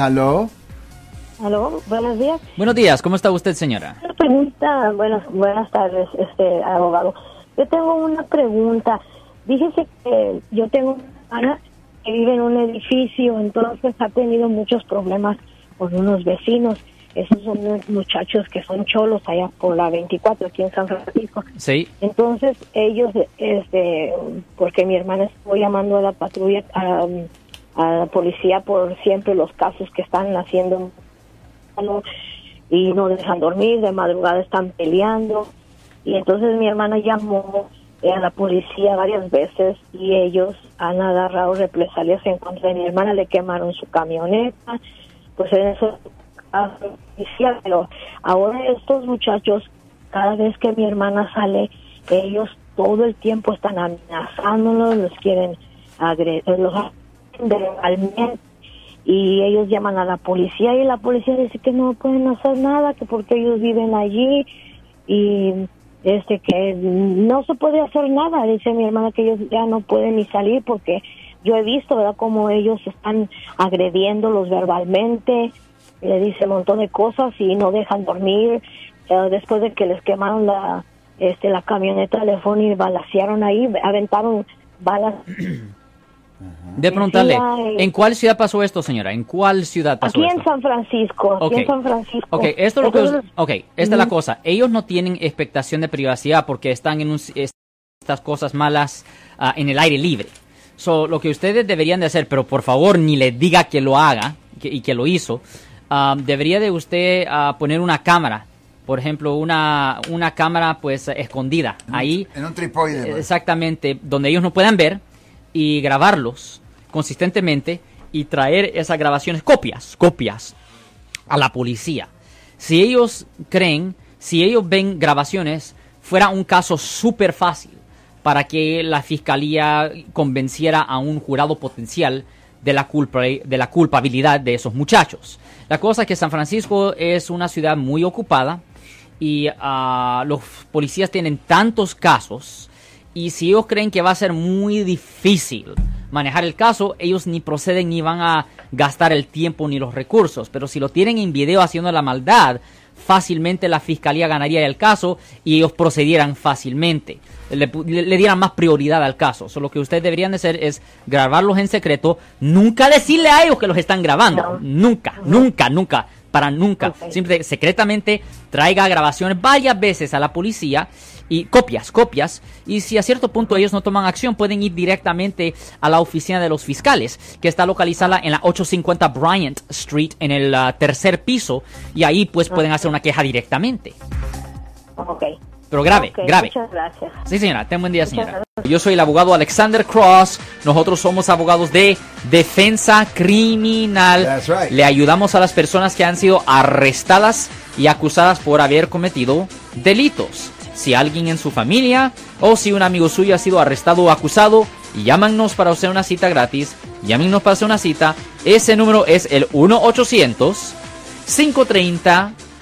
Aló. Aló, buenos días. Buenos días, ¿cómo está usted, señora? Una pregunta, buenas, buenas tardes, este abogado. Yo tengo una pregunta. Dígese que yo tengo una hermana que vive en un edificio, entonces ha tenido muchos problemas con unos vecinos. Esos son unos muchachos que son cholos allá por la 24 aquí en San Francisco. Sí. Entonces ellos, este, porque mi hermana estuvo llamando a la patrulla, a, a la policía por siempre los casos que están haciendo y no dejan dormir, de madrugada están peleando. Y entonces mi hermana llamó a la policía varias veces y ellos han agarrado represalias en contra de mi hermana, le quemaron su camioneta, pues en eso policía, pero ahora estos muchachos, cada vez que mi hermana sale, ellos todo el tiempo están amenazándolos, los quieren agredir, verbalmente y ellos llaman a la policía y la policía dice que no pueden hacer nada, que porque ellos viven allí y este que no se puede hacer nada, dice mi hermana que ellos ya no pueden ni salir porque yo he visto, ¿verdad?, cómo ellos están agrediéndolos verbalmente, le dice un montón de cosas y no dejan dormir, eh, después de que les quemaron la este la camioneta de y balacearon ahí, aventaron balas De preguntarle, ¿en cuál ciudad pasó esto, señora? ¿En cuál ciudad pasó aquí esto? en San Francisco, aquí en San Francisco. Ok, esto es lo que, Entonces, ok, esta es la cosa. Ellos no tienen expectación de privacidad porque están en un- es- estas cosas malas ah, en el aire libre. So, lo que ustedes deberían de hacer, pero por favor ni le diga que lo haga que- y que lo hizo, ah, debería de usted ah, poner una cámara, por ejemplo, una, una cámara pues escondida ahí En un tripoide. pues. Exactamente, donde ellos no puedan ver y grabarlos consistentemente y traer esas grabaciones, copias, copias a la policía. Si ellos creen, si ellos ven grabaciones, fuera un caso súper fácil para que la fiscalía convenciera a un jurado potencial de la, culpa, de la culpabilidad de esos muchachos. La cosa es que San Francisco es una ciudad muy ocupada y ah, los policías tienen tantos casos y si ellos creen que va a ser muy difícil manejar el caso, ellos ni proceden ni van a gastar el tiempo ni los recursos. Pero si lo tienen en video haciendo la maldad, fácilmente la fiscalía ganaría el caso y ellos procedieran fácilmente. Le, le- le dieran más prioridad al caso. So, lo que ustedes deberían de hacer es grabarlos en secreto, nunca decirle a ellos que los están grabando. No. Nunca, nunca, nunca, para nunca. Ok. Siempre secretamente traiga grabaciones varias veces a la policía y copias, copias. Y si a cierto punto ellos no toman acción, pueden ir directamente a la oficina de los fiscales, que está localizada en la 850 Bryant Street, en el ah, tercer piso, y ahí pues pueden hacer una queja directamente. ok. Pero grave, grave. Muchas gracias. Sí, señora. Ten buen día, señora. Yo soy el abogado Alexander Cross. Nosotros somos abogados de defensa criminal. That's right. Le ayudamos a las personas que han sido arrestadas y acusadas por haber cometido delitos. Si alguien en su familia o si un amigo suyo ha sido arrestado o acusado, llámanos para hacer una cita gratis. Llámenos para hacer una cita. Ese número es el 1 800 530